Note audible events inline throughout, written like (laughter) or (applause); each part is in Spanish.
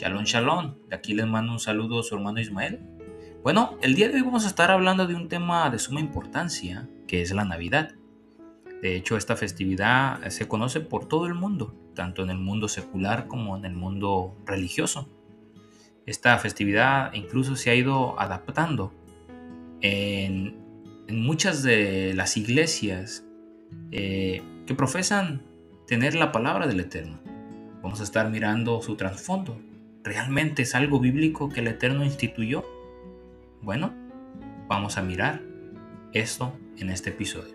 Shalom, shalom. De aquí les mando un saludo a su hermano Ismael. Bueno, el día de hoy vamos a estar hablando de un tema de suma importancia, que es la Navidad. De hecho, esta festividad se conoce por todo el mundo, tanto en el mundo secular como en el mundo religioso. Esta festividad incluso se ha ido adaptando en, muchas de las iglesias eh, que profesan tener la palabra del Eterno. Vamos a estar mirando su trasfondo. ¿Realmente es algo bíblico que el Eterno instituyó? Bueno, vamos a mirar esto en este episodio.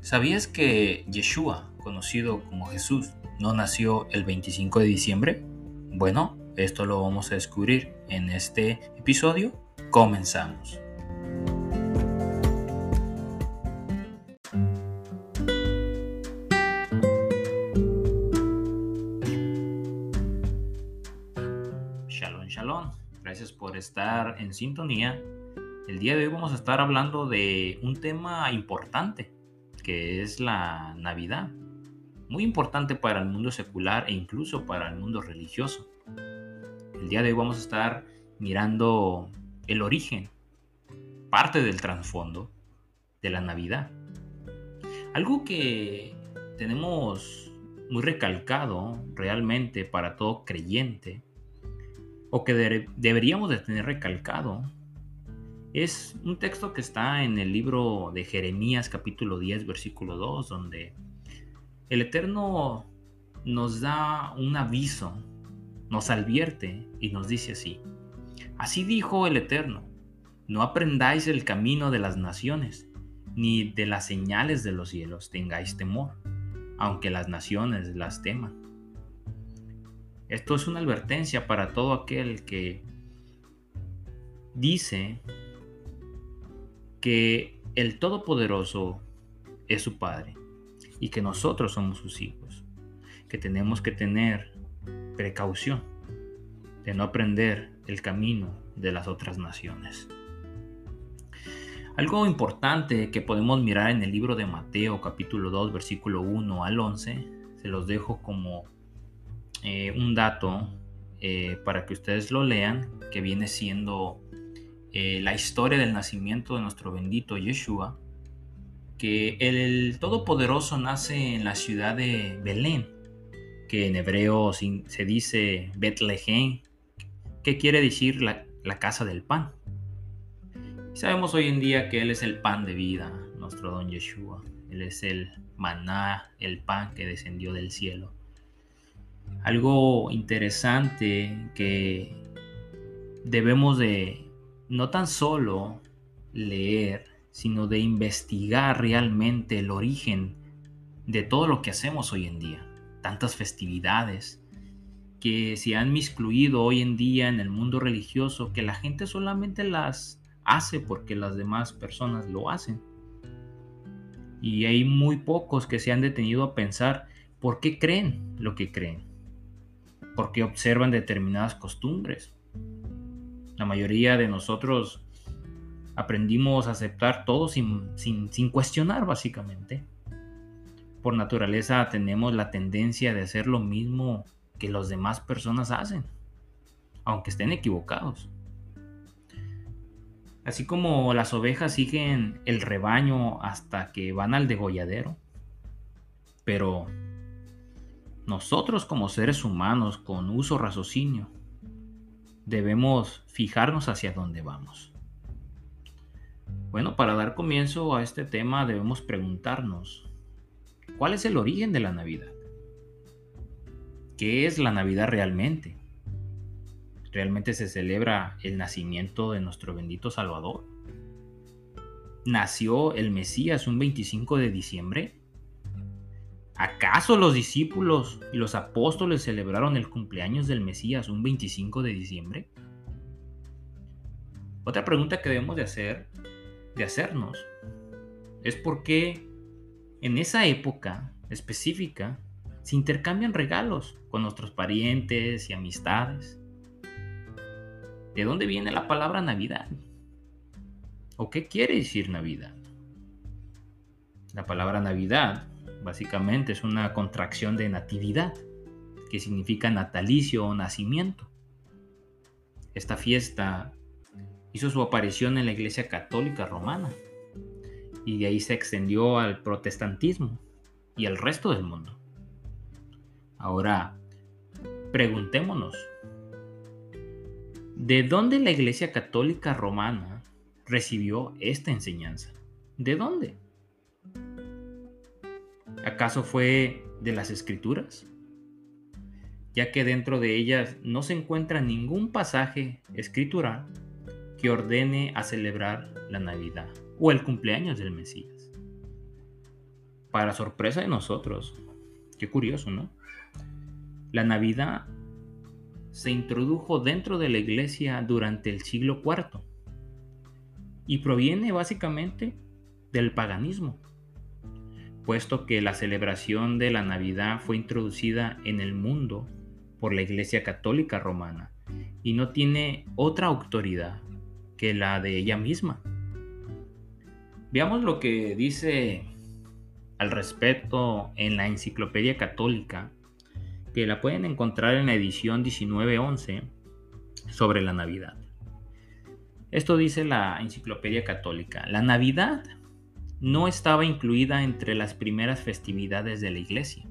¿Sabías que Yeshua, conocido como Jesús, no nació el 25 de diciembre? Bueno, esto lo vamos a descubrir en este episodio. Comenzamos. Estar en sintonía. El día de hoy vamos a estar hablando de un tema importante, que es la Navidad. Muy importante para el mundo secular e incluso para el mundo religioso. El día de hoy vamos a estar mirando el origen, parte del trasfondo de la Navidad. Algo que tenemos muy recalcado realmente para todo creyente que deberíamos de tener recalcado es un texto que está en el libro de Jeremías capítulo 10 versículo 2 donde el Eterno nos da un aviso, nos advierte y nos dice así. Así dijo el Eterno, no aprendáis el camino de las naciones, ni de las señales de los cielos tengáis temor, aunque las naciones las teman. Esto es una advertencia para todo aquel que dice que el Todopoderoso es su Padre y que nosotros somos sus hijos, que tenemos que tener precaución de no aprender el camino de las otras naciones. Algo importante que podemos mirar en el libro de Mateo capítulo 2 versículo 1 al 11, se los dejo como eh, un dato eh, para que ustedes lo lean, que viene siendo eh, la historia del nacimiento de nuestro bendito Yeshua, que el, Todopoderoso nace en la ciudad de Belén, que en hebreo se dice Betlehem, que quiere decir la, la casa del pan. Sabemos hoy en día que Él es el pan de vida, nuestro don Yeshua. Él es el maná, el pan que descendió del cielo. Algo interesante que debemos de no tan solo leer, sino de investigar realmente el origen de todo lo que hacemos hoy en día. Tantas festividades que se han miscluido hoy en día en el mundo religioso, que la gente solamente las hace porque las demás personas lo hacen. Y hay muy pocos que se han detenido a pensar por qué creen lo que creen porque observan determinadas costumbres. La mayoría de nosotros aprendimos a aceptar todo sin, sin, cuestionar básicamente. Por naturaleza tenemos la tendencia de hacer lo mismo que las demás personas hacen, aunque estén equivocados. Así como las ovejas siguen el rebaño hasta que van al degolladero, pero nosotros como seres humanos con uso raciocinio debemos fijarnos hacia dónde vamos. Bueno, para dar comienzo a este tema debemos preguntarnos, ¿cuál es el origen de la Navidad? ¿Qué es la Navidad realmente? ¿Realmente se celebra el nacimiento de nuestro bendito Salvador? ¿Nació el Mesías un 25 de diciembre? ¿Acaso los discípulos y los apóstoles celebraron el cumpleaños del Mesías un 25 de diciembre? Otra pregunta que debemos de hacer, de hacernos, es por qué en esa época específica se intercambian regalos con nuestros parientes y amistades. ¿De dónde viene la palabra Navidad? ¿O qué quiere decir Navidad? La palabra Navidad básicamente es una contracción de natividad, que significa natalicio o nacimiento. Esta fiesta hizo su aparición en la Iglesia Católica Romana y de ahí se extendió al protestantismo y al resto del mundo. Ahora, preguntémonos, ¿de dónde la Iglesia Católica Romana recibió esta enseñanza? ¿De dónde? ¿Acaso fue de las escrituras? Ya que dentro de ellas no se encuentra ningún pasaje escritural que ordene a celebrar la Navidad o el cumpleaños del Mesías. Para sorpresa de nosotros, qué curioso, ¿no? La Navidad se introdujo dentro de la iglesia durante el siglo IV y proviene básicamente del paganismo puesto que la celebración de la Navidad fue introducida en el mundo por la Iglesia Católica Romana y no tiene otra autoridad que la de ella misma. Veamos lo que dice al respecto en la Enciclopedia Católica, que la pueden encontrar en la edición 1911 sobre la Navidad. Esto dice la Enciclopedia Católica. La Navidad no estaba incluida entre las primeras festividades de la iglesia.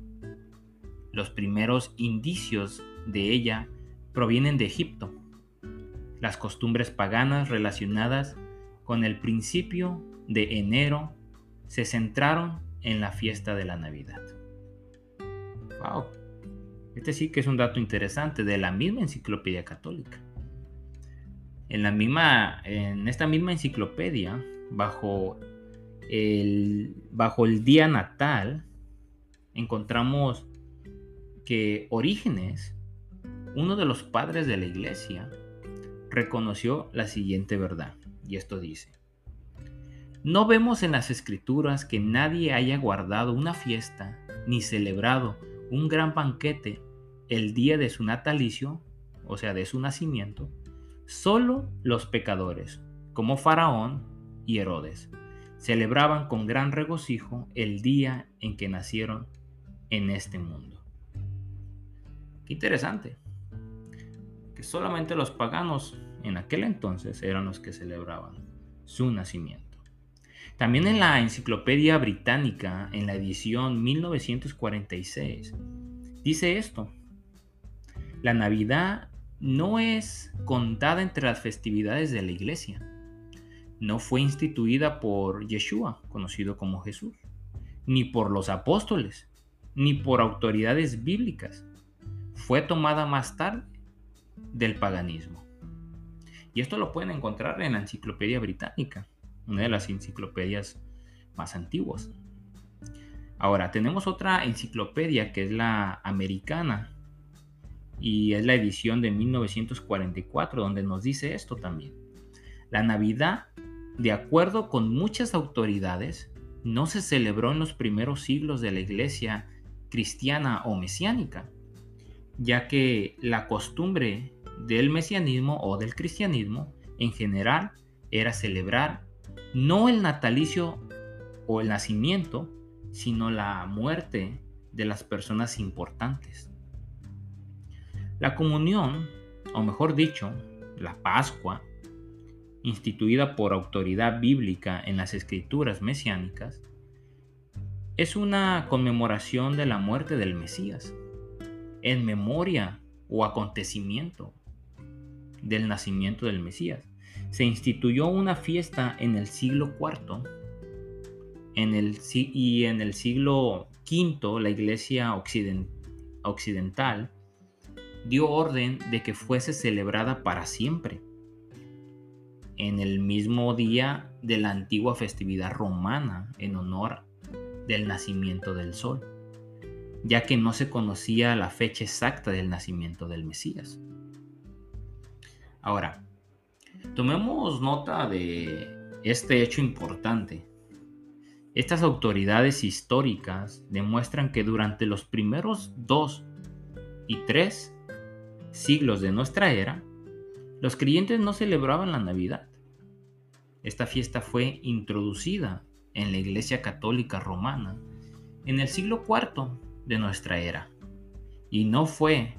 Los primeros indicios de ella provienen de Egipto. Las costumbres paganas relacionadas con el principio de enero se centraron en la fiesta de la Navidad. Wow. Este sí que es un dato interesante de la misma enciclopedia católica. En, la misma, en esta misma enciclopedia, bajo bajo el día natal, encontramos que Orígenes, uno de los padres de la iglesia, reconoció la siguiente verdad. Y esto dice, no vemos en las escrituras que nadie haya guardado una fiesta ni celebrado un gran banquete el día de su natalicio, o sea, de su nacimiento, solo los pecadores, como Faraón y Herodes celebraban con gran regocijo el día en que nacieron en este mundo. Qué interesante, que solamente los paganos en aquel entonces eran los que celebraban su nacimiento. También en la Enciclopedia Británica, en la edición 1946, dice esto. La Navidad no es contada entre las festividades de la iglesia no fue instituida por Yeshua, conocido como Jesús, ni por los apóstoles, ni por autoridades bíblicas. Fue tomada más tarde del paganismo. Y esto lo pueden encontrar en la Enciclopedia Británica, una de las enciclopedias más antiguas. Ahora, tenemos otra enciclopedia que es la americana y es la edición de 1944 donde nos dice esto también. La Navidad de acuerdo con muchas autoridades, no se celebró en los primeros siglos de la iglesia cristiana o mesiánica, ya que la costumbre del mesianismo o del cristianismo en general era celebrar no el natalicio o el nacimiento, sino la muerte de las personas importantes. La comunión, o mejor dicho, la Pascua, instituida por autoridad bíblica en las escrituras mesiánicas, es una conmemoración de la muerte del Mesías, en memoria o acontecimiento del nacimiento del Mesías. Se instituyó una fiesta en el siglo IV en el, y en el siglo V la iglesia occidental dio orden de que fuese celebrada para siempre en el mismo día de la antigua festividad romana en honor del nacimiento del sol, ya que no se conocía la fecha exacta del nacimiento del Mesías. Ahora, tomemos nota de este hecho importante. Estas autoridades históricas demuestran que durante los primeros dos y tres siglos de nuestra era, los creyentes no celebraban la Navidad. Esta fiesta fue introducida en la Iglesia Católica Romana en el siglo IV de nuestra era. Y no fue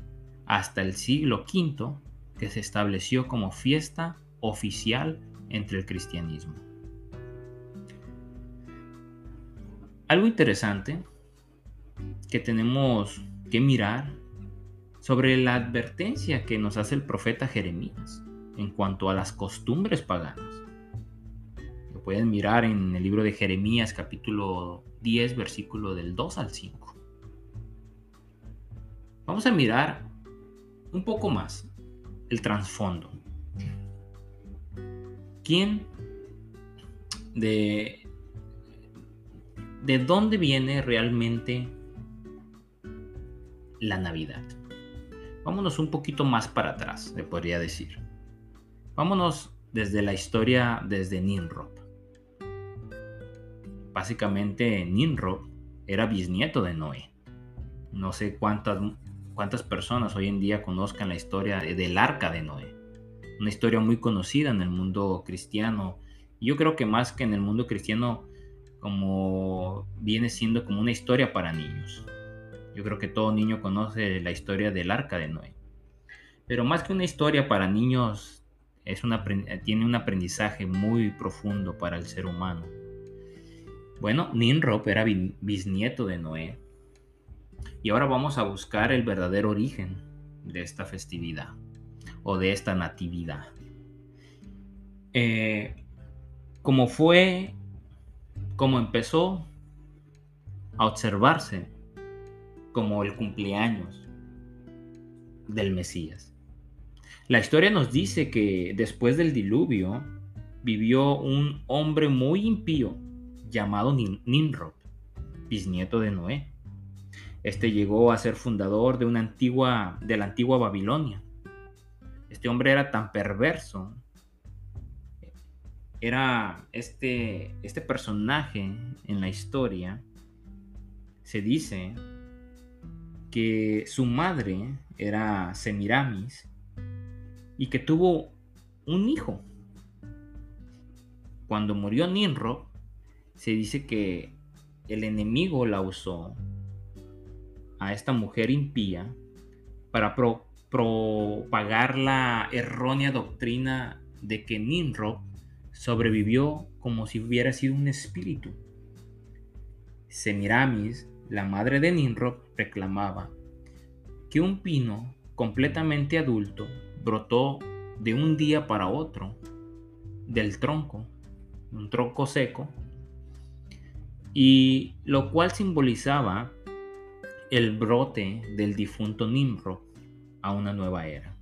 hasta el siglo V que se estableció como fiesta oficial entre el cristianismo. Algo interesante que tenemos que mirar sobre la advertencia que nos hace el profeta Jeremías en cuanto a las costumbres paganas. Lo pueden mirar en el libro de Jeremías capítulo 10 versículo del 2 al 5. Vamos a mirar un poco más el trasfondo. ¿Quién de de dónde viene realmente la Navidad. Vámonos un poquito más para atrás, le podría decir. Vámonos desde la historia, desde Ninrod. Básicamente, Ninrod era bisnieto de Noé. No sé cuántas, cuántas personas hoy en día conozcan la historia del arca de Noé. Una historia muy conocida en el mundo cristiano. Yo creo que más que en el mundo cristiano, como viene siendo como una historia para niños. Yo creo que todo niño conoce la historia del arca de Noé. Pero más que una historia para niños, es una, tiene un aprendizaje muy profundo para el ser humano. Bueno, Ninrod era bisnieto de Noé. Y ahora vamos a buscar el verdadero origen de esta festividad o de esta natividad. Eh, como fue como empezó a observarse como el cumpleaños del Mesías. La historia nos dice que después del diluvio vivió un hombre muy impío llamado Nimrod, bisnieto de Noé. Este llegó a ser fundador de una antigua de la antigua Babilonia. Este hombre era tan perverso era este, este personaje en la historia, se dice que su madre era Semiramis y que tuvo un hijo. Cuando murió Ninro, se dice que el enemigo la usó a esta mujer impía para propagar la errónea doctrina de que Ninro sobrevivió como si hubiera sido un espíritu. Semiramis, la madre de Ninrod, reclamaba que un pino completamente adulto brotó de un día para otro del tronco, un tronco seco, y lo cual simbolizaba el brote del difunto Nimrod a una nueva era.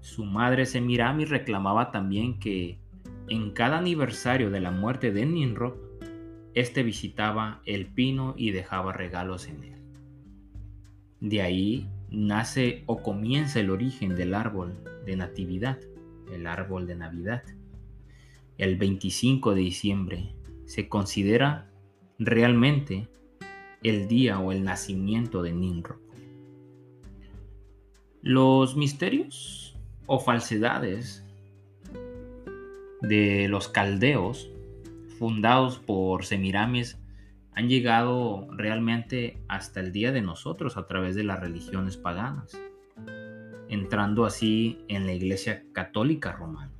Su madre Semiramis reclamaba también que en cada aniversario de la muerte de Ninrod, este visitaba el pino y dejaba regalos en él. De ahí nace o comienza el origen del árbol de natividad, el árbol de Navidad. El 25 de diciembre se considera realmente el día o el nacimiento de Ninrod. Los misterios o falsedades de los caldeos, fundados por Semiramis, han llegado realmente hasta el día de nosotros a través de las religiones paganas, entrando así en la Iglesia Católica Romana.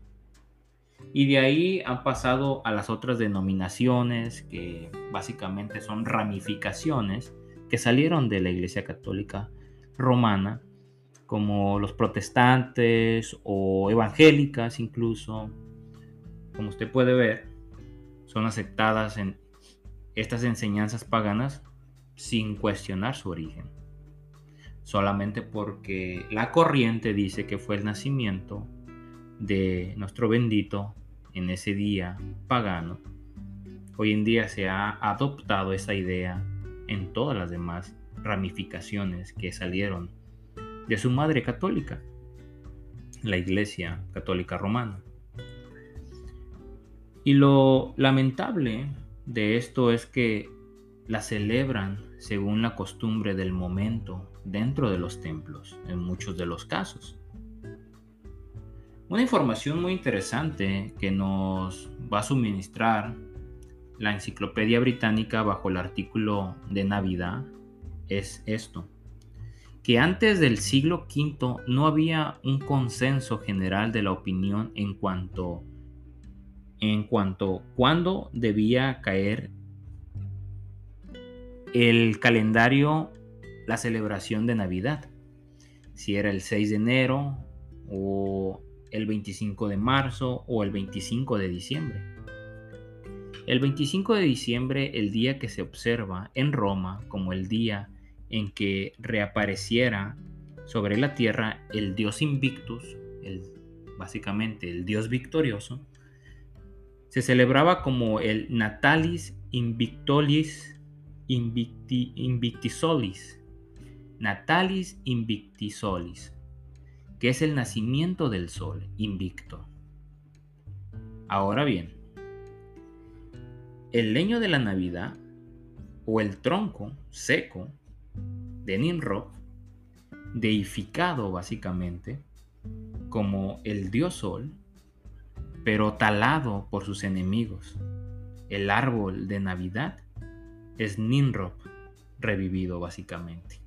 Y de ahí han pasado a las otras denominaciones que básicamente son ramificaciones que salieron de la Iglesia Católica Romana, como los protestantes o evangélicas incluso, como usted puede ver, son aceptadas en estas enseñanzas paganas sin cuestionar su origen. Solamente porque la corriente dice que fue el nacimiento de nuestro bendito en ese día pagano. Hoy en día se ha adoptado esa idea en todas las demás ramificaciones que salieron de su madre católica, la Iglesia Católica Romana. Y lo lamentable de esto es que la celebran según la costumbre del momento dentro de los templos, en muchos de los casos. Una información muy interesante que nos va a suministrar la Enciclopedia Británica bajo el artículo de Navidad es esto, que antes del siglo V no había un consenso general de la opinión en cuanto en cuanto cuándo debía caer el calendario la celebración de Navidad. Si era el 6 de enero o el 25 de marzo o el 25 de diciembre. El 25 de diciembre, el día que se observa en Roma como el día en que reapareciera sobre la tierra el dios Invictus, el, básicamente el dios victorioso, se celebraba como el Natalis Invictolis Invictisolis, Natalis Invictisolis, que es el nacimiento del sol invicto. Ahora bien, el leño de la Navidad o el tronco seco de Nimrod, deificado básicamente como el dios sol, pero talado por sus enemigos. El árbol de Navidad es Nimrod revivido básicamente.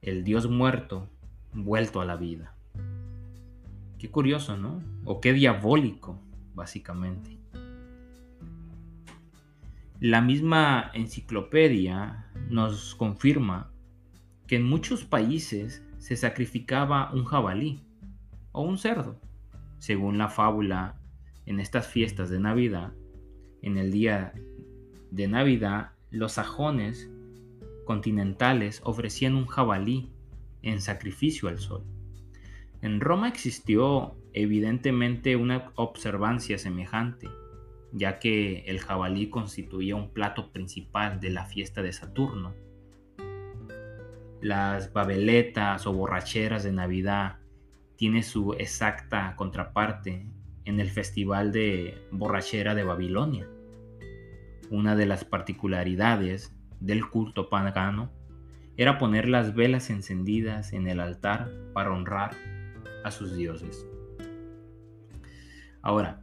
El dios muerto vuelto a la vida. Qué curioso, ¿no? O qué diabólico, básicamente. La misma enciclopedia nos confirma que en muchos países se sacrificaba un jabalí o un cerdo. Según la fábula, en estas fiestas de Navidad, en el día de Navidad, los sajones continentales ofrecían un jabalí en sacrificio al sol. En Roma existió evidentemente una observancia semejante, ya que el jabalí constituía un plato principal de la fiesta de Saturno. Las babeletas o borracheras de Navidad tiene su exacta contraparte en el Festival de Borrachera de Babilonia. Una de las particularidades del culto pagano era poner las velas encendidas en el altar para honrar a sus dioses. Ahora,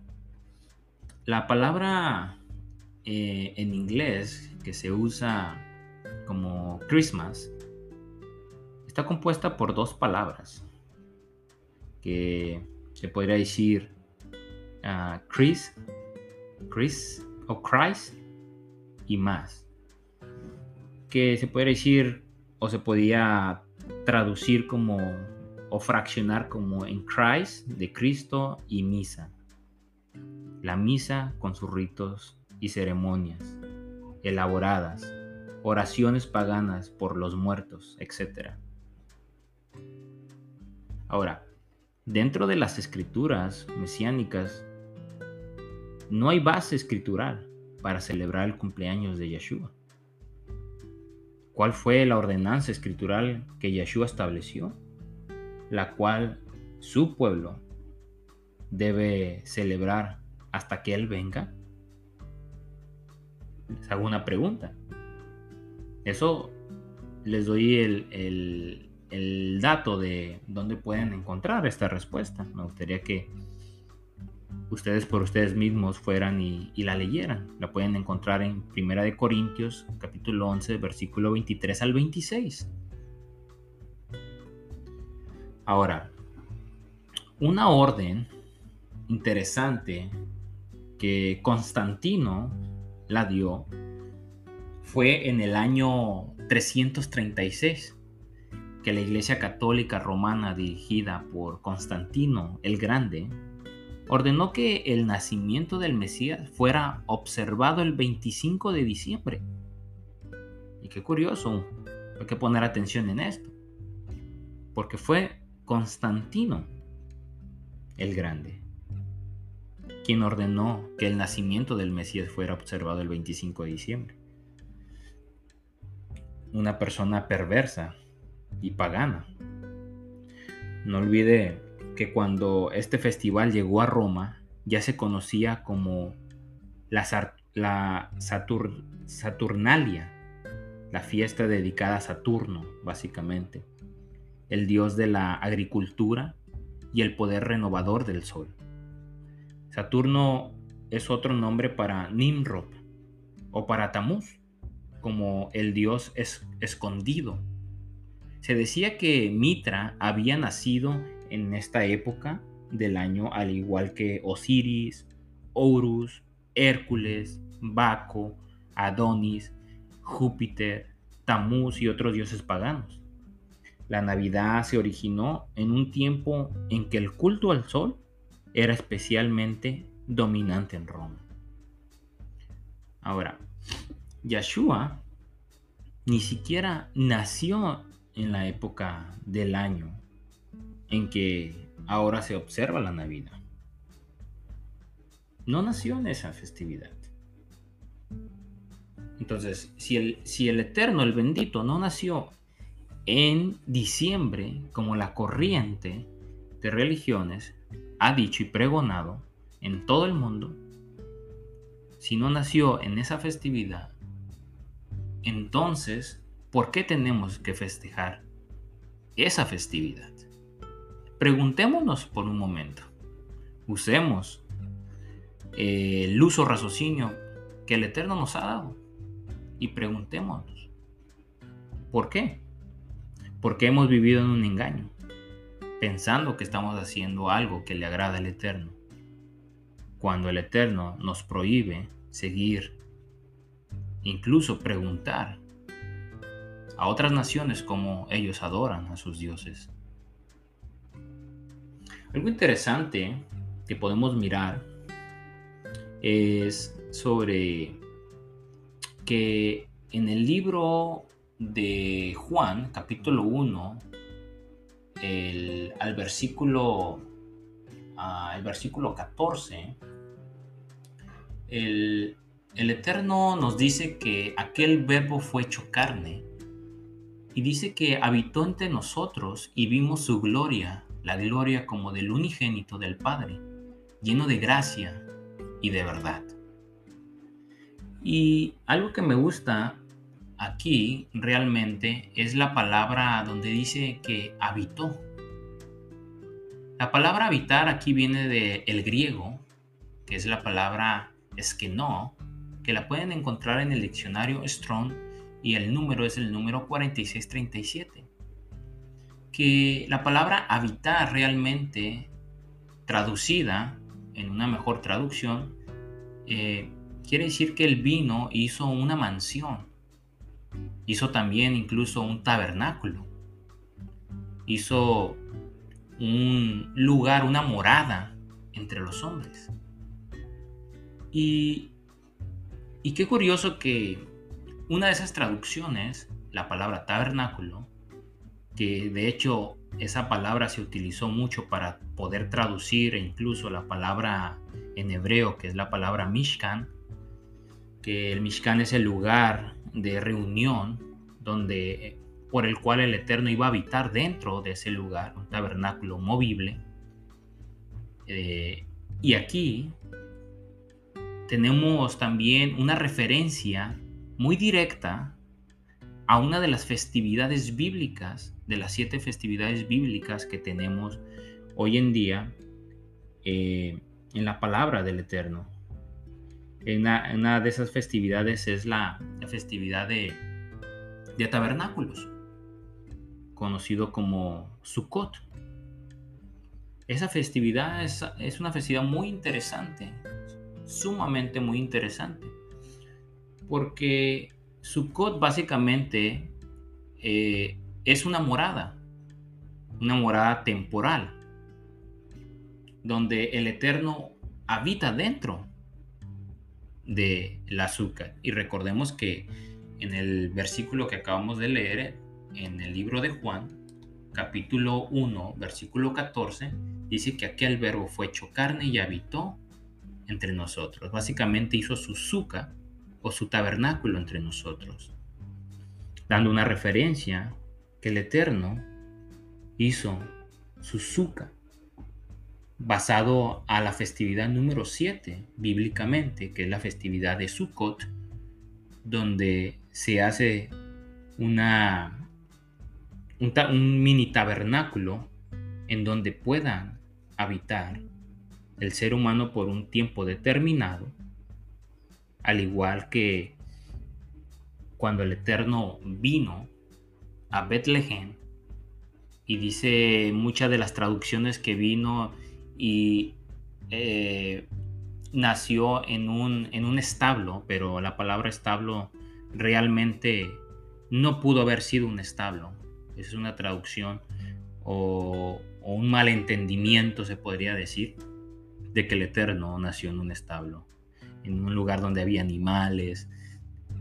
la palabra eh, en inglés que se usa como Christmas está compuesta por dos palabras que se podría decir uh, Chris, Chris o Christ y más que se podría decir o se podía traducir como o fraccionar como en Christ de Cristo y misa. La misa con sus ritos y ceremonias elaboradas, oraciones paganas por los muertos, etc. Ahora, dentro de las escrituras mesiánicas, no hay base escritural para celebrar el cumpleaños de Yeshua. ¿Cuál fue la ordenanza escritural que Yeshua estableció? La cual su pueblo debe celebrar hasta que Él venga. Les hago una pregunta. Eso les doy el, el dato de dónde pueden encontrar esta respuesta. Me gustaría que ustedes por ustedes mismos fueran y, la leyeran. La pueden encontrar en Primera de Corintios, capítulo 11, versículo 23 al 26. Ahora, una orden interesante que Constantino la dio fue en el año 336 que la Iglesia Católica Romana dirigida por Constantino el Grande ordenó que el nacimiento del Mesías fuera observado el 25 de diciembre. Y qué curioso, hay que poner atención en esto, porque fue Constantino el Grande quien ordenó que el nacimiento del Mesías fuera observado el 25 de diciembre. Una persona perversa y pagana. No olvide que cuando este festival llegó a Roma ya se conocía como la, Saturnalia, la fiesta dedicada a Saturno, básicamente, el dios de la agricultura y el poder renovador del sol. Saturno es otro nombre para Nimrod, o para Tamuz, como el dios es escondido. Se decía que Mitra había nacido en esta época del año al igual que Osiris, Horus, Hércules, Baco, Adonis, Júpiter, Tamuz y otros dioses paganos. La Navidad se originó en un tiempo en que el culto al sol era especialmente dominante en Roma. Ahora, Yeshua ni siquiera nació en la época del año en que ahora se observa la Navidad. No nació en esa festividad. Entonces, si el, si el Eterno, el bendito, no nació en diciembre como la corriente de religiones ha dicho y pregonado en todo el mundo, si no nació en esa festividad, entonces, ¿por qué tenemos que festejar esa festividad? Preguntémonos por un momento. Usemos eh, el uso raciocinio que el Eterno nos ha dado y preguntémonos, ¿por qué? Porque hemos vivido en un engaño, pensando que estamos haciendo algo que le agrada al Eterno cuando el Eterno nos prohíbe seguir, incluso preguntar a otras naciones cómo ellos adoran a sus dioses. Algo interesante que podemos mirar es sobre que en el libro de Juan, capítulo 1, al versículo, el versículo 14, el, Eterno nos dice que aquel verbo fue hecho carne y dice que habitó entre nosotros y vimos su gloria, la gloria como del unigénito del Padre, lleno de gracia y de verdad. Y algo que me gusta aquí realmente es la palabra donde dice que habitó. La palabra habitar aquí viene del griego, que es la palabra es que no, que la pueden encontrar en el diccionario Strong y el número es el número 4637. Que la palabra habitar realmente traducida en una mejor traducción eh, quiere decir que el vino hizo una mansión, hizo también incluso un tabernáculo, hizo un lugar, una morada entre los hombres. Y, qué curioso que una de esas traducciones, la palabra tabernáculo, que de hecho esa palabra se utilizó mucho para poder traducir incluso la palabra en hebreo, que es la palabra Mishkan, que el Mishkan es el lugar de reunión donde por el cual el Eterno iba a habitar dentro de ese lugar, un tabernáculo movible. Eh, y aquí tenemos también una referencia muy directa a una de las festividades bíblicas, de las siete festividades bíblicas que tenemos hoy en día eh, en la palabra del Eterno. Una, de esas festividades es la, festividad de, tabernáculos, conocido como Sukkot. Esa festividad es, es una festividad muy interesante sumamente muy interesante. Porque Sukkot básicamente eh, es una morada, una morada temporal, donde el Eterno habita dentro de la azúcar. Y recordemos que en el versículo que acabamos de leer, en el libro de Juan, capítulo 1, versículo 14, dice que aquel verbo fue hecho carne y habitó entre nosotros. Básicamente hizo su suca o su tabernáculo entre nosotros, dando una referencia que el Eterno hizo su suca basado a la festividad número 7 bíblicamente, que es la festividad de Sukkot, donde se hace una, un, un mini tabernáculo en donde puedan habitar el ser humano por un tiempo determinado, al igual que cuando el Eterno vino a Betlehem y dice muchas de las traducciones que vino y eh, nació en un, en un establo, pero la palabra establo realmente no pudo haber sido un establo. Es una traducción o, o un malentendimiento, se podría decir, de que el Eterno nació en un establo, en un lugar donde había animales,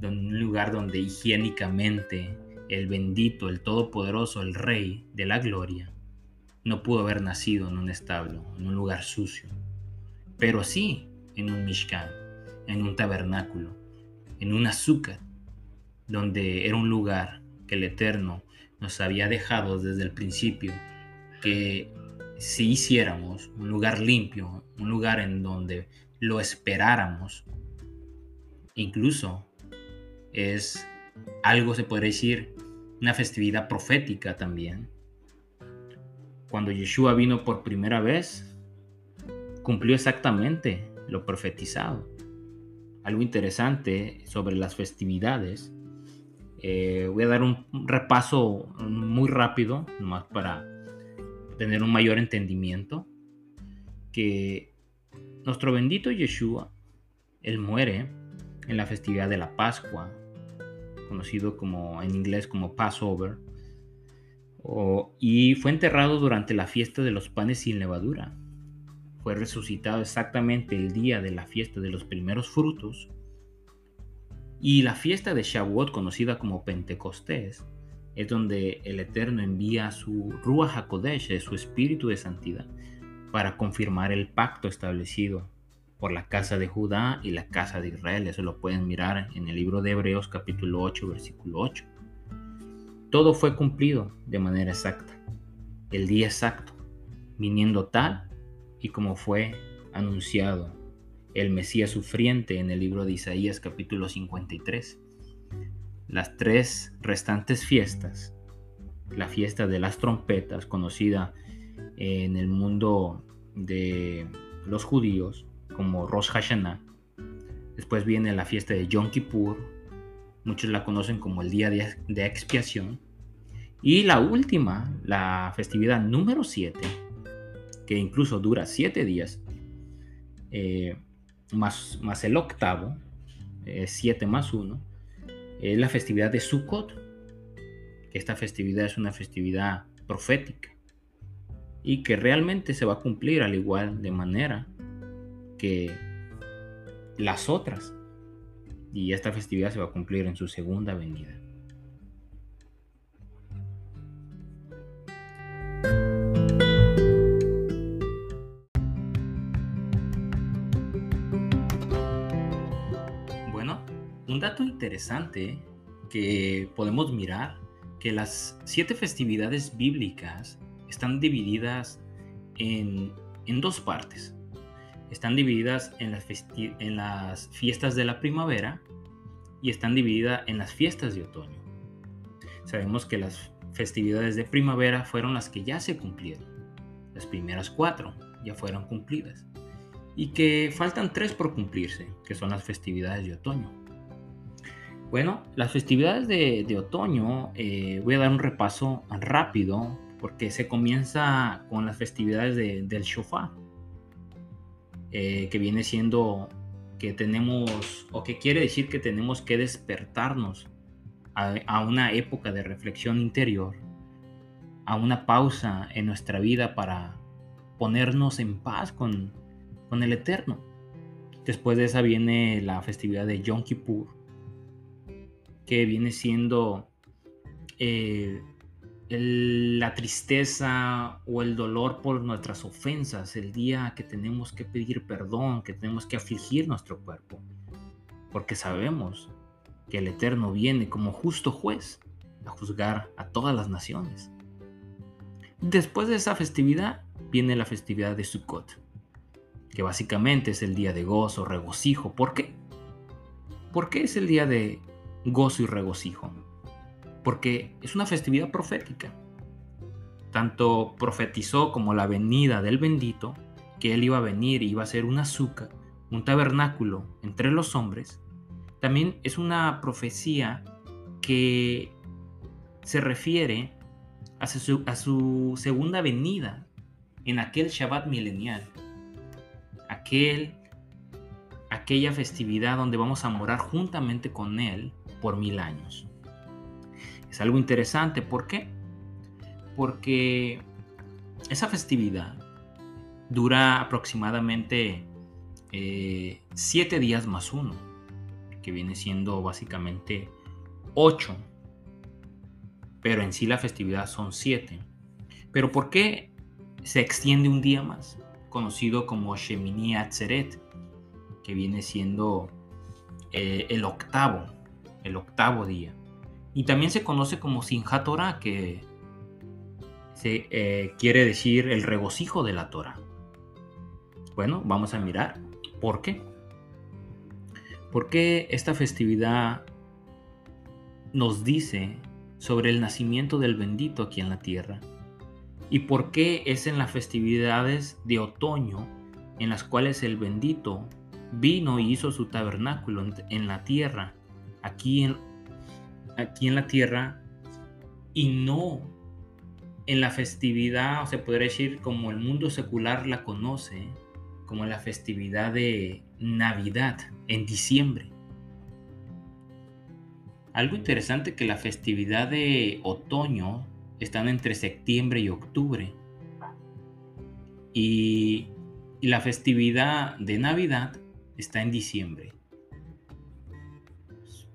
en un lugar donde higiénicamente el bendito, el todopoderoso, el rey de la gloria, no pudo haber nacido en un establo, en un lugar sucio, pero sí en un Mishkan, en un tabernáculo, en un azúcar, donde era un lugar que el Eterno nos había dejado desde el principio, que si hiciéramos un lugar limpio, un lugar en donde lo esperáramos, incluso es algo, se podría decir, una festividad profética también. Cuando Yeshua vino por primera vez, cumplió exactamente lo profetizado. Algo interesante sobre las festividades. Eh, voy a dar un repaso muy rápido, nomás para tener un mayor entendimiento. Que nuestro bendito Yeshua, Él muere en la festividad de la Pascua, conocido como en inglés como Passover, y fue enterrado durante la fiesta de los panes sin levadura. Fue resucitado exactamente el día de la fiesta de los primeros frutos. Y la fiesta de Shavuot, conocida como Pentecostés, es donde el Eterno envía su Ruach HaKodesh, su espíritu de santidad, para confirmar el pacto establecido por la casa de Judá y la casa de Israel. Eso lo pueden mirar en el libro de Hebreos capítulo 8, versículo 8. Todo fue cumplido de manera exacta, el día exacto, viniendo tal y como fue anunciado el Mesías sufriente en el libro de Isaías capítulo 53. Las tres restantes fiestas, la fiesta de las trompetas, conocida en el mundo de los judíos, como Rosh Hashanah. Después viene la fiesta de Yom Kippur, muchos la conocen como el día de, expiación. Y la última, la festividad número 7, que incluso dura 7 días, eh, más, más, el octavo, 7 más 1, es la festividad de Sukkot. Esta festividad es una festividad profética y que realmente se va a cumplir al igual de manera que las otras. Y esta festividad se va a cumplir en su segunda venida. Bueno, un dato interesante que podemos mirar que las siete festividades bíblicas están divididas en, en dos partes están divididas en las, en las fiestas de la primavera y están divididas en las fiestas de otoño. Sabemos que las festividades de primavera fueron las que ya se cumplieron. Las primeras cuatro ya fueron cumplidas. Y que faltan tres por cumplirse, que son las festividades de otoño. Bueno, las festividades de, otoño, eh, voy a dar un repaso rápido porque se comienza con las festividades del shofar. Eh, que viene siendo que tenemos, o que quiere decir que tenemos que despertarnos a, una época de reflexión interior, a una pausa en nuestra vida para ponernos en paz con, con el Eterno. Después de esa viene la festividad de Yom Kippur, que viene siendo eh, la tristeza o el dolor por nuestras ofensas, el día que tenemos que pedir perdón, que tenemos que afligir nuestro cuerpo, porque sabemos que el Eterno viene como justo juez a juzgar a todas las naciones. Después de esa festividad viene la festividad de Sukkot, que básicamente es el día de gozo, regocijo. ¿Por qué? ¿Por qué es el día de gozo y regocijo? Porque es una festividad profética. Tanto profetizó como la venida del bendito, que él iba a venir y iba a ser un azúcar, un tabernáculo entre los hombres, también es una profecía que se refiere a su, segunda venida en aquel Shabbat milenial, aquel, aquella festividad donde vamos a morar juntamente con Él por mil años. Es algo interesante, ¿por qué? Porque esa festividad dura aproximadamente eh, siete días más uno, que viene siendo básicamente ocho, pero en sí la festividad son siete. Pero ¿por qué se extiende un día más? Conocido como Shemini Atzeret, que viene siendo eh, el octavo, el octavo día. Y también se conoce como Sinjat Torah, que se, eh, quiere decir el regocijo de la Torah. Bueno, vamos a mirar por qué. ¿Por qué esta festividad nos dice sobre el nacimiento del bendito aquí en la tierra? ¿Y por qué es en las festividades de otoño en las cuales el bendito vino y hizo su tabernáculo en la tierra, aquí en, aquí en la tierra, y no en la festividad, o se podría decir como el mundo secular la conoce, como la festividad de Navidad en diciembre. Algo interesante que la festividad de otoño están entre septiembre y octubre. Y, y la festividad de Navidad está en diciembre.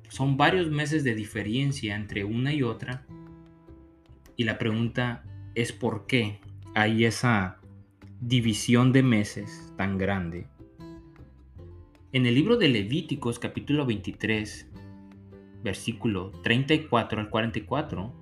Son varios meses de diferencia entre una y otra. Y la pregunta es por qué hay esa división de meses tan grande. En el libro de Levíticos capítulo 23, versículo 34 al 44,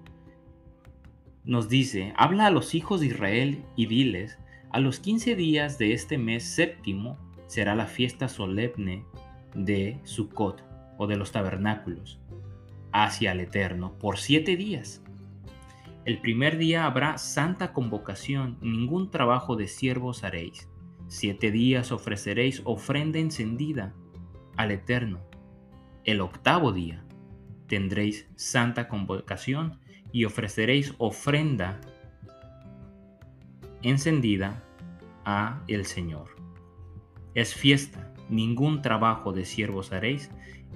nos dice, habla a los hijos de Israel y diles, a los 15 días de este mes séptimo será la fiesta solemne de Sukkot o de los tabernáculos hacia el Eterno por siete días. El primer día habrá santa convocación, ningún trabajo de siervos haréis. Siete días ofreceréis ofrenda encendida al Eterno. El octavo día tendréis santa convocación y ofreceréis ofrenda encendida a el Señor. Es fiesta, ningún trabajo de siervos haréis.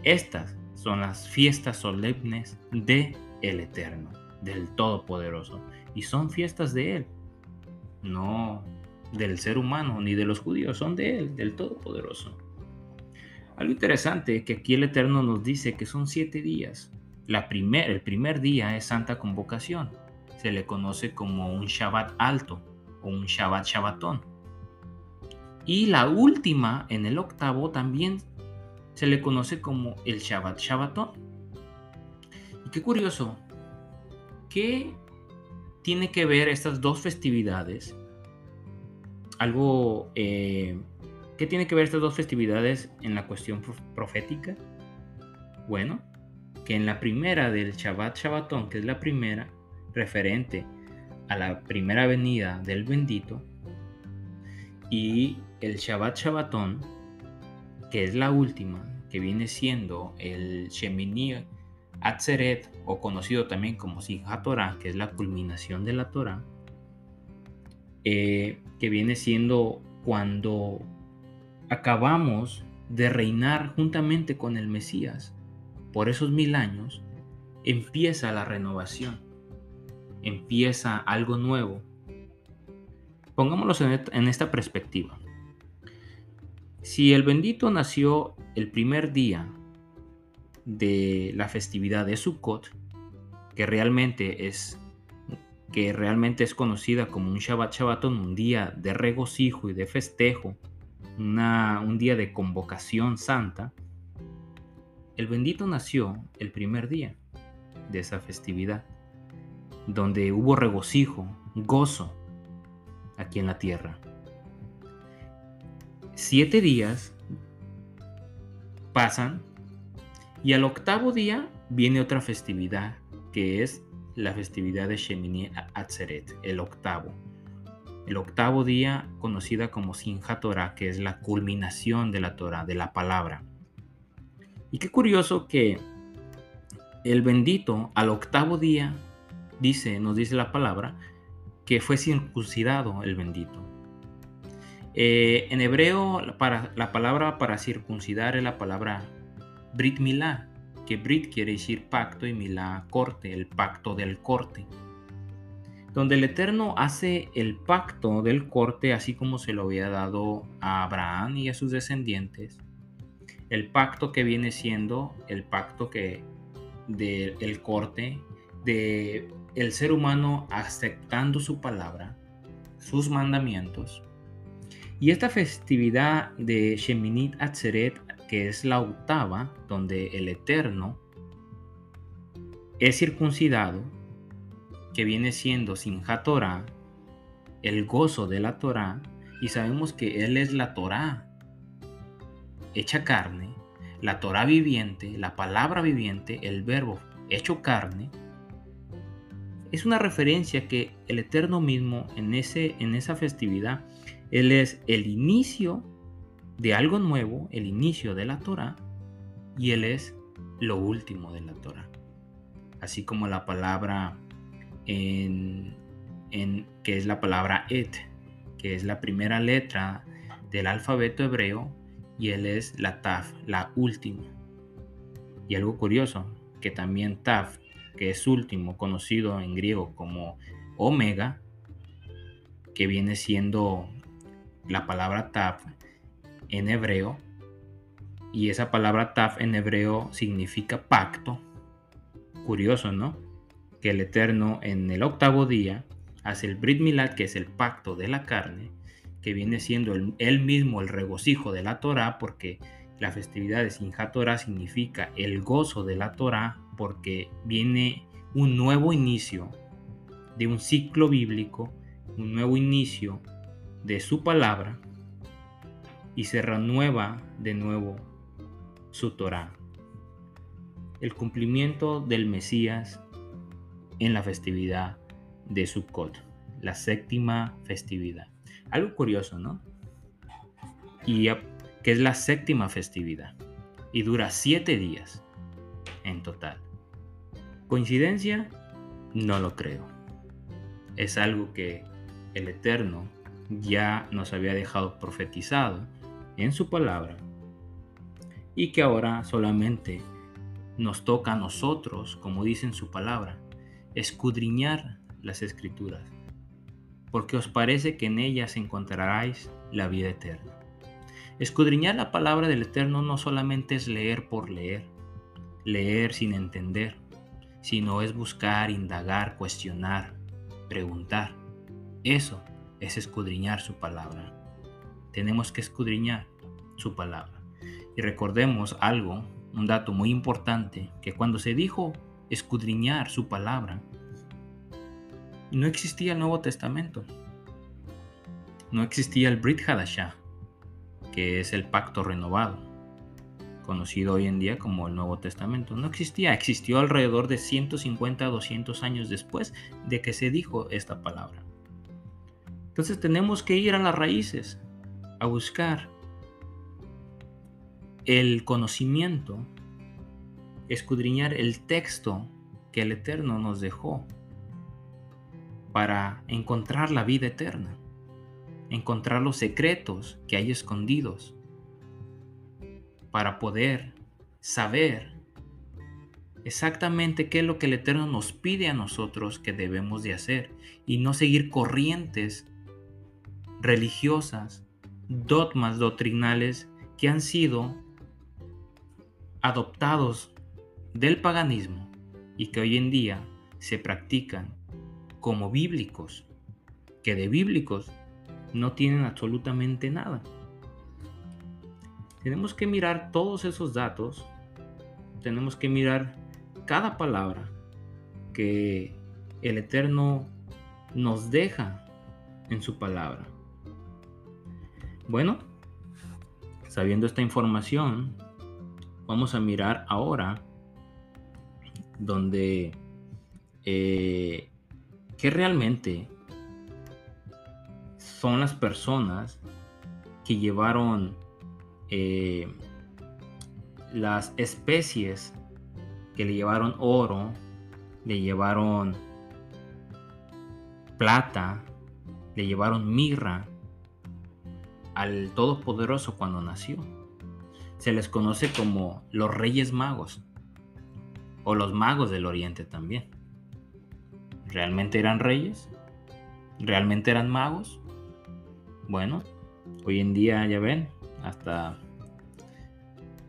Estas son las fiestas solemnes de el Eterno del Todopoderoso. Y son fiestas de Él, no del ser humano ni de los judíos, son de Él, del Todopoderoso. Algo interesante que aquí el Eterno nos dice que son siete días. Primer, el primer día es Santa Convocación. Se le conoce como un Shabbat alto o un Shabbat Shabbatón. Y la última, en el octavo, también se le conoce como el Shabbat Shabbatón. Y qué curioso, ¿Qué tiene que ver estas dos festividades? Algo, eh, ¿qué tiene que ver estas dos festividades en la cuestión profética? Bueno, que en la primera del Shabbat Shabbatón, que es la primera, referente a la primera venida del bendito, y el Shabbat Shabbatón, que es la última, que viene siendo el Shemini Atzeret, o conocido también como Simchat Torah, que es la culminación de la Torah, eh, que viene siendo cuando acabamos de reinar juntamente con el Mesías por esos mil años, empieza la renovación, empieza algo nuevo. Pongámoslo en esta perspectiva. Si el bendito nació el primer día de la festividad de Sukkot, que realmente es que realmente es conocida como un Shabbat Shabbaton, un día de regocijo y de festejo, un día de convocación santa, el bendito nació el primer día de esa festividad, donde hubo regocijo, gozo aquí en la tierra. Siete días pasan y al octavo día viene otra festividad, que es la festividad de Shemini Atzeret, el octavo. El octavo día conocida como Sinja Torah, que es la culminación de la Torah, de la palabra. Y qué curioso que el bendito al octavo día, dice, nos dice la palabra, que fue circuncidado el bendito. Eh, en hebreo, para, la palabra para circuncidar es la palabra Brit Milá, que Brit quiere decir pacto y Milá corte, el pacto del corte. Donde el Eterno hace el pacto del corte así como se lo había dado a Abraham y a sus descendientes. El pacto que viene siendo el pacto que del corte de el ser humano aceptando su palabra, sus mandamientos. Y esta festividad de Sheminit Atzeret, que es la octava, donde el Eterno es circuncidado, que viene siendo sin Torah, el gozo de la Torah, y sabemos que Él es la Torah hecha carne, la Torah viviente, la palabra viviente, el verbo hecho carne, es una referencia que el Eterno mismo en, ese, en esa festividad, Él es el inicio de algo nuevo, el inicio de la Torah, y Él es lo último de la Torah. Así como la palabra en, en, que es la palabra et, que es la primera letra del alfabeto hebreo, y Él es la taf, la última. Y algo curioso, que también taf que es último, conocido en griego como omega, que viene siendo la palabra taf en hebreo, y esa palabra taf en hebreo significa pacto. Curioso, ¿no? Que el Eterno en el octavo día hace el Brit Milad, que es el pacto de la carne, que viene siendo él mismo el regocijo de la Torah, porque la festividad de Sinjat Torah significa el gozo de la Torah porque viene un nuevo inicio de un ciclo bíblico, un nuevo inicio de su palabra y se renueva de nuevo su Torah. El cumplimiento del Mesías en la festividad de Sukkot, la séptima festividad. Algo curioso, ¿no? Y que es la séptima festividad y dura siete días en total. ¿Coincidencia? No lo creo. Es algo que el Eterno ya nos había dejado profetizado en su palabra y que ahora solamente nos toca a nosotros, como dice en su palabra, escudriñar las escrituras, porque os parece que en ellas encontraréis la vida eterna. Escudriñar la palabra del Eterno no solamente es leer por leer, leer sin entender, sino es buscar, indagar, cuestionar, preguntar. Eso es escudriñar su palabra. Tenemos que escudriñar su palabra. Y recordemos algo, un dato muy importante, que cuando se dijo escudriñar su palabra, no existía el Nuevo Testamento. No existía el Brit Hadashah, que es el pacto renovado, conocido hoy en día como el Nuevo Testamento. No existía, existió alrededor de 150 a 200 años después de que se dijo esta palabra. Entonces tenemos que ir a las raíces, a buscar el conocimiento, escudriñar el texto que el Eterno nos dejó para encontrar la vida eterna encontrar los secretos que hay escondidos para poder saber exactamente qué es lo que el Eterno nos pide a nosotros que debemos de hacer y no seguir corrientes religiosas, dogmas doctrinales que han sido adoptados del paganismo y que hoy en día se practican como bíblicos, que de bíblicos no tienen absolutamente nada. Tenemos que mirar todos esos datos, tenemos que mirar cada palabra que el Eterno nos deja en su palabra. Bueno, sabiendo esta información, vamos a mirar ahora donde eh, que realmente son las personas que llevaron eh, las especies que le llevaron oro, le llevaron plata, le llevaron mirra al Todopoderoso cuando nació. Se les conoce como los Reyes Magos o los Magos del Oriente también. ¿Realmente eran reyes? ¿Realmente eran magos? Bueno, hoy en día ya ven, hasta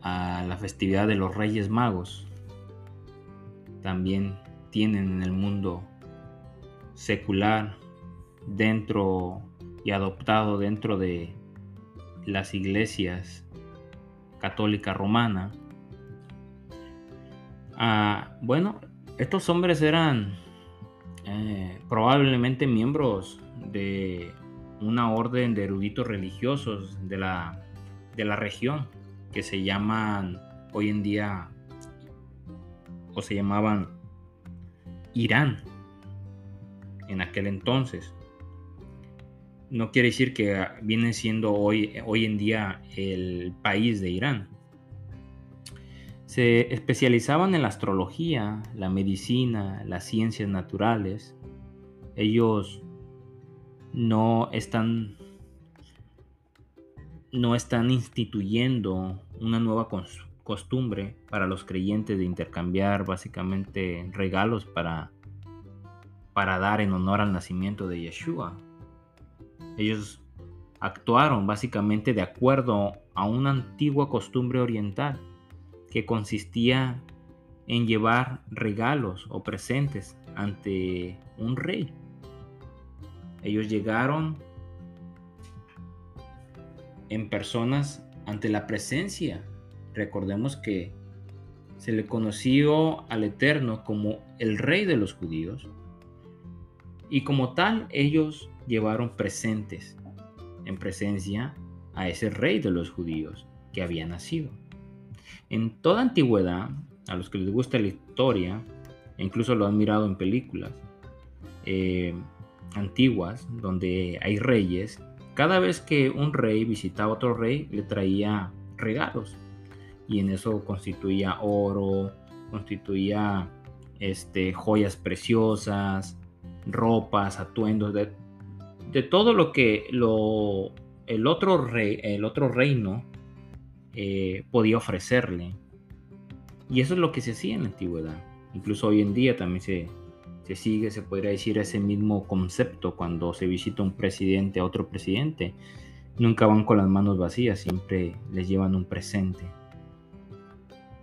a la festividad de los Reyes Magos también tienen en el mundo secular dentro y adoptado dentro de las iglesias católica romana. Ah, bueno, estos hombres eran eh, probablemente miembros de una orden de eruditos religiosos de la, de la región que se llaman hoy en día o se llamaban Irán en aquel entonces. No quiere decir que vienen siendo hoy, hoy en día el país de Irán. Se especializaban en la astrología, la medicina, las ciencias naturales. Ellos no están no están instituyendo una nueva costumbre para los creyentes de intercambiar básicamente regalos para, para dar en honor al nacimiento de Yeshua. Ellos actuaron básicamente de acuerdo a una antigua costumbre oriental que consistía en llevar regalos o presentes ante un rey. Ellos llegaron en personas ante la presencia. Recordemos que se le conoció al Eterno como el rey de los judíos y como tal ellos llevaron presentes en presencia a ese rey de los judíos que había nacido. En toda antigüedad, a los que les gusta la historia, e incluso lo han mirado en películas eh, antiguas, donde hay reyes, cada vez que un rey visitaba a otro rey, le traía regalos. Y en eso constituía oro, constituía este, joyas preciosas, ropas, atuendos, de, todo lo que lo, el, otro el otro reino eh, podía ofrecerle. Y eso es lo que se hacía en la antigüedad. Incluso hoy en día también se, se sigue, se podría decir, ese mismo concepto cuando se visita un presidente a otro presidente. Nunca van con las manos vacías, siempre les llevan un presente.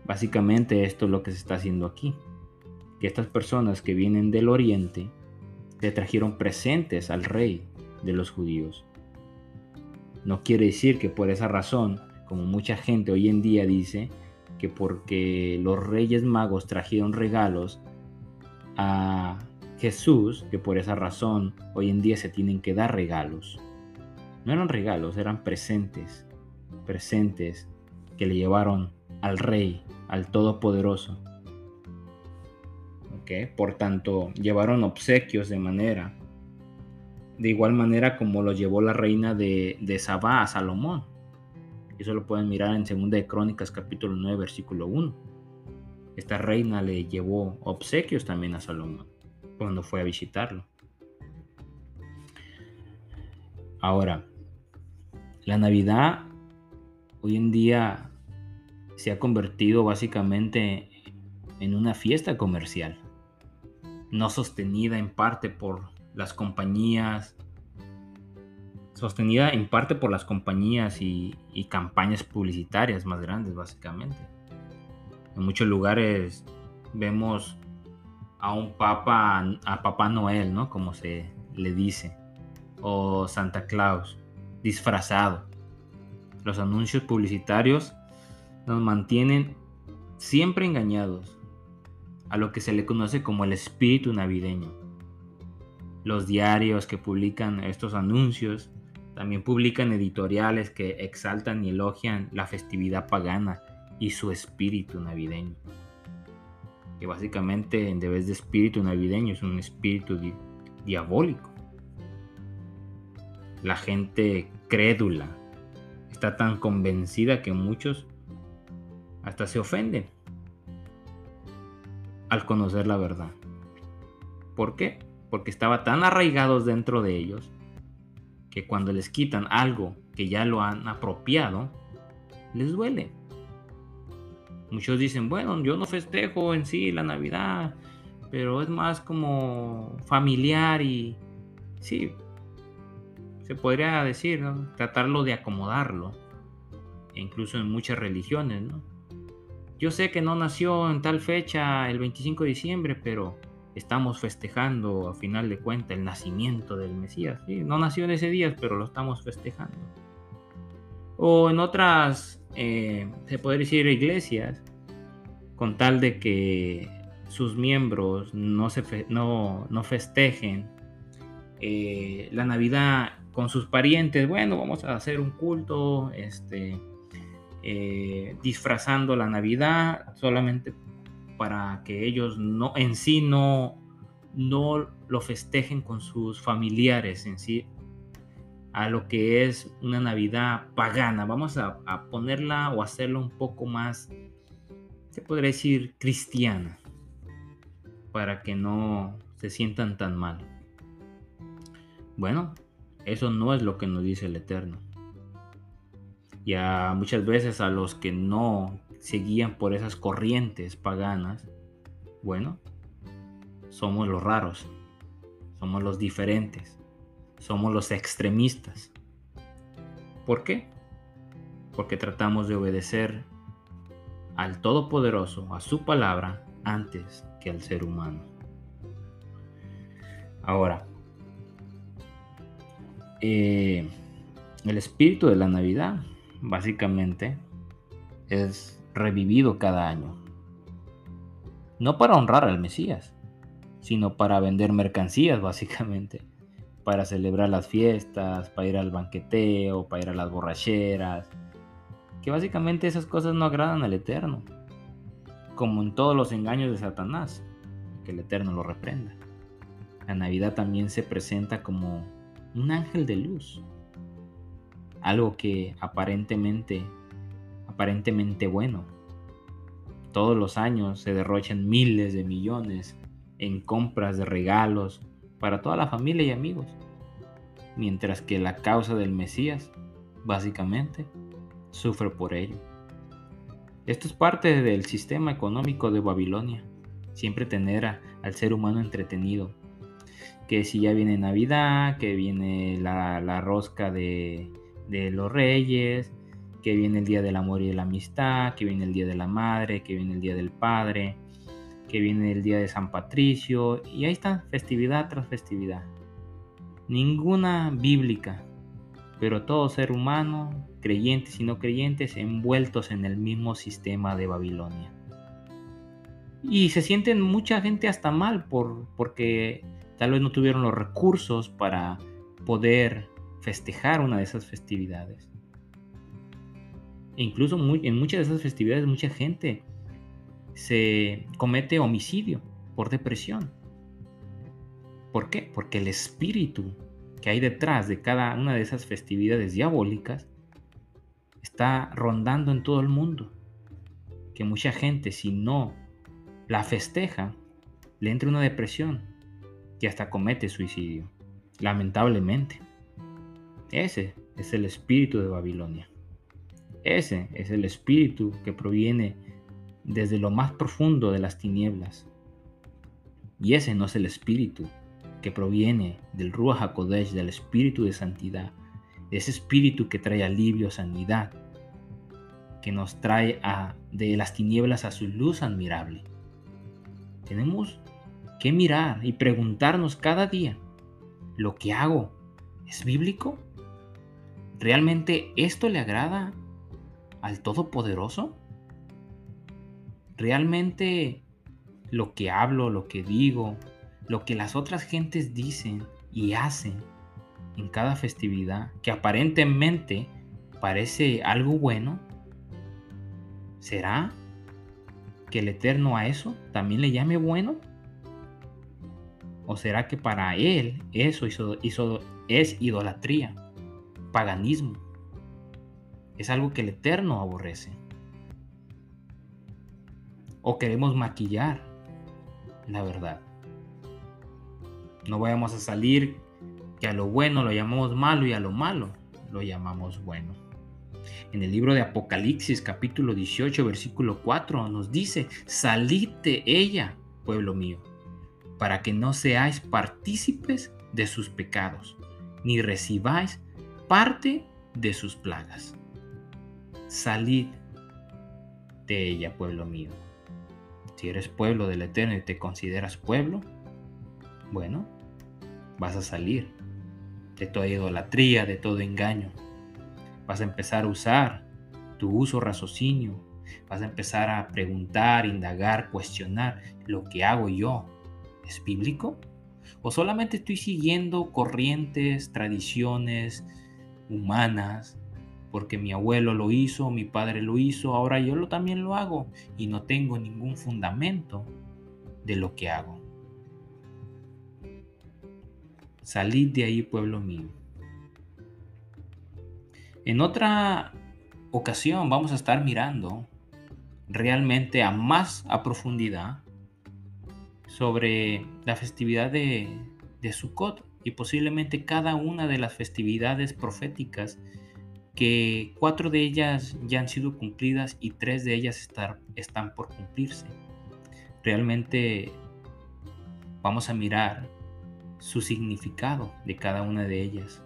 Básicamente esto es lo que se está haciendo aquí. Que estas personas que vienen del oriente le trajeron presentes al rey de los judíos. No quiere decir que por esa razón, como mucha gente hoy en día dice, que porque los reyes magos trajeron regalos, a Jesús que por esa razón hoy en día se tienen que dar regalos. No eran regalos, eran presentes, presentes que le llevaron al Rey, al Todopoderoso. Por tanto, llevaron obsequios de manera, de igual manera como lo llevó la reina de, de Sabá a Salomón. Eso lo pueden mirar en 2 de Crónicas capítulo 9 versículo 1 esta reina le llevó obsequios también a Salomón cuando fue a visitarlo. Ahora, la Navidad hoy en día se ha convertido básicamente en una fiesta comercial, no sostenida en parte por las compañías, sostenida en parte por las compañías y, campañas publicitarias más grandes básicamente. En muchos lugares vemos a un papa, a Papá Noel, ¿no? Como se le dice, o Santa Claus, disfrazado. Los anuncios publicitarios nos mantienen siempre engañados a lo que se le conoce como el espíritu navideño. Los diarios que publican estos anuncios también publican editoriales que exaltan y elogian la festividad pagana y su espíritu navideño. Que básicamente en vez de espíritu navideño es un espíritu diabólico. La gente crédula está tan convencida que muchos hasta se ofenden. Al conocer la verdad. ¿Por qué? Porque estaba tan arraigados dentro de ellos que cuando les quitan algo que ya lo han apropiado, les duele. Muchos dicen, bueno, yo no festejo en sí la Navidad, pero es más como familiar y sí, se podría decir, tratarlo de acomodarlo, incluso en muchas religiones, ¿no? Yo sé que no nació en tal fecha el 25 de diciembre, pero estamos festejando a final de cuentas el nacimiento del Mesías. ¿sí? No nació en ese día, pero lo estamos festejando. O en otras, eh, se podría decir, iglesias, con tal de que sus miembros no, no, no festejen eh, la Navidad con sus parientes, bueno, vamos a hacer un culto, este, eh, disfrazando la Navidad solamente para que ellos no, en sí no, no lo festejen con sus familiares en sí, a lo que es una Navidad pagana. Vamos a, a ponerla o hacerla un poco más, se podría decir, cristiana, para que no se sientan tan mal. Bueno, eso no es lo que nos dice el Eterno. Y a muchas veces a los que no se guían por esas corrientes paganas, bueno, somos los raros, somos los diferentes, somos los extremistas. ¿Por qué? Porque tratamos de obedecer al Todopoderoso, a su palabra, antes que al ser humano. Ahora, eh, el espíritu de la Navidad, básicamente, es revivido cada año. No para honrar al Mesías, sino para vender mercancías, (laughs) básicamente. Para celebrar las fiestas, para ir al banqueteo, para ir a las borracheras. Que básicamente esas cosas no agradan al Eterno. Como en todos los engaños de Satanás. Que el Eterno lo reprenda. La Navidad también se presenta como un ángel de luz. Algo que aparentemente, aparentemente bueno. Todos los años se derrochan miles de millones en compras de regalos para toda la familia y amigos. Mientras que la causa del Mesías, básicamente, sufre por ello. Esto es parte del sistema económico de Babilonia. Siempre tener al ser humano entretenido, que si ya viene Navidad, que viene la, rosca de, los reyes, que viene el Día del Amor y de la Amistad, que viene el Día de la Madre, que viene el Día del Padre, que viene el Día de San Patricio, y ahí está, festividad tras festividad. Ninguna bíblica, pero todo ser humano, creyentes y no creyentes, envueltos en el mismo sistema de Babilonia. Y se sienten mucha gente hasta mal por, porque Tal vez no tuvieron los recursos para poder festejar una de esas festividades. E incluso en muchas de esas festividades mucha gente se comete homicidio por depresión. ¿Por qué? Porque el espíritu que hay detrás de cada una de esas festividades diabólicas está rondando en todo el mundo. Que mucha gente si no la festeja, le entra una depresión y hasta comete suicidio, lamentablemente. Ese es el espíritu de Babilonia. Ese es el espíritu que proviene desde lo más profundo de las tinieblas. Y ese no es el espíritu que proviene del Ruach HaKodesh, del espíritu de santidad, ese espíritu que trae alivio, sanidad, que nos trae a, de las tinieblas a su luz admirable. Tenemos que mirar y preguntarnos cada día, ¿lo que hago es bíblico? ¿Realmente esto le agrada al Todopoderoso? ¿Realmente lo que hablo, lo que digo, lo que las otras gentes dicen y hacen en cada festividad, que aparentemente parece algo bueno, ¿será que el Eterno a eso también le llame bueno? ¿O será que para él eso es idolatría, paganismo? Es algo que el Eterno aborrece. O queremos maquillar la verdad. No vayamos a salir que a lo bueno lo llamamos malo y a lo malo lo llamamos bueno. En el libro de Apocalipsis capítulo 18 versículo 4 nos dice, salid de ella, pueblo mío, para que no seáis partícipes de sus pecados, ni recibáis parte de sus plagas. Salid de ella, pueblo mío. Si eres pueblo del Eterno y te consideras pueblo, bueno, vas a salir de toda idolatría, de todo engaño. Vas a empezar a usar tu uso raciocinio. Vas a empezar a preguntar, indagar, cuestionar. ¿Lo que hago yo es bíblico? ¿O solamente estoy siguiendo corrientes, tradiciones humanas? Porque mi abuelo lo hizo, mi padre lo hizo, ahora yo también lo hago y no tengo ningún fundamento de lo que hago. Salid de ahí, pueblo mío. En otra ocasión vamos a estar mirando realmente a más a profundidad sobre la festividad de, de Sukkot y posiblemente cada una de las festividades proféticas que cuatro de ellas ya han sido cumplidas y tres de ellas están por cumplirse. Realmente vamos a mirar su significado de cada una de ellas.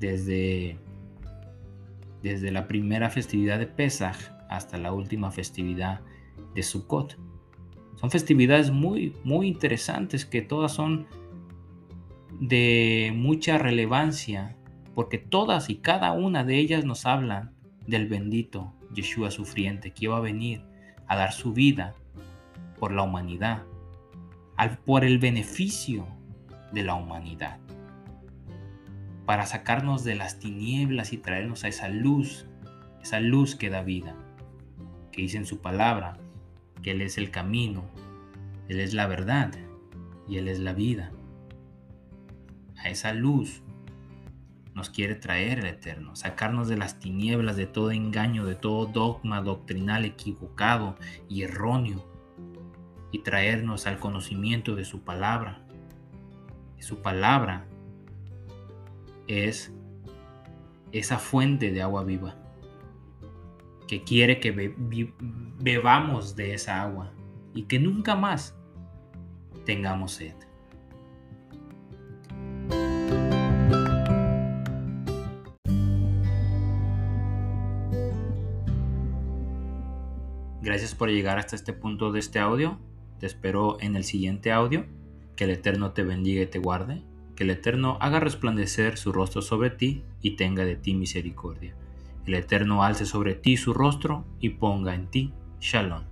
Desde, desde la primera festividad de Pesach hasta la última festividad de Sukkot. Son festividades muy, muy interesantes que todas son de mucha relevancia porque todas y cada una de ellas nos hablan del bendito Yeshua sufriente que iba a venir a dar su vida por la humanidad por el beneficio de la humanidad, para sacarnos de las tinieblas y traernos a esa luz, esa luz que da vida, que dice en su palabra que Él es el camino, Él es la verdad y Él es la vida. A esa luz nos quiere traer el Eterno, sacarnos de las tinieblas, de todo engaño, de todo dogma doctrinal equivocado y erróneo y traernos al conocimiento de su palabra. Su palabra es esa fuente de agua viva que quiere que bebamos de esa agua y que nunca más tengamos sed. Gracias por llegar hasta este punto de este audio. Te espero en el siguiente audio. Que el Eterno te bendiga y te guarde. Que el Eterno haga resplandecer su rostro sobre ti y tenga de ti misericordia. El Eterno alce sobre ti su rostro y ponga en ti shalom.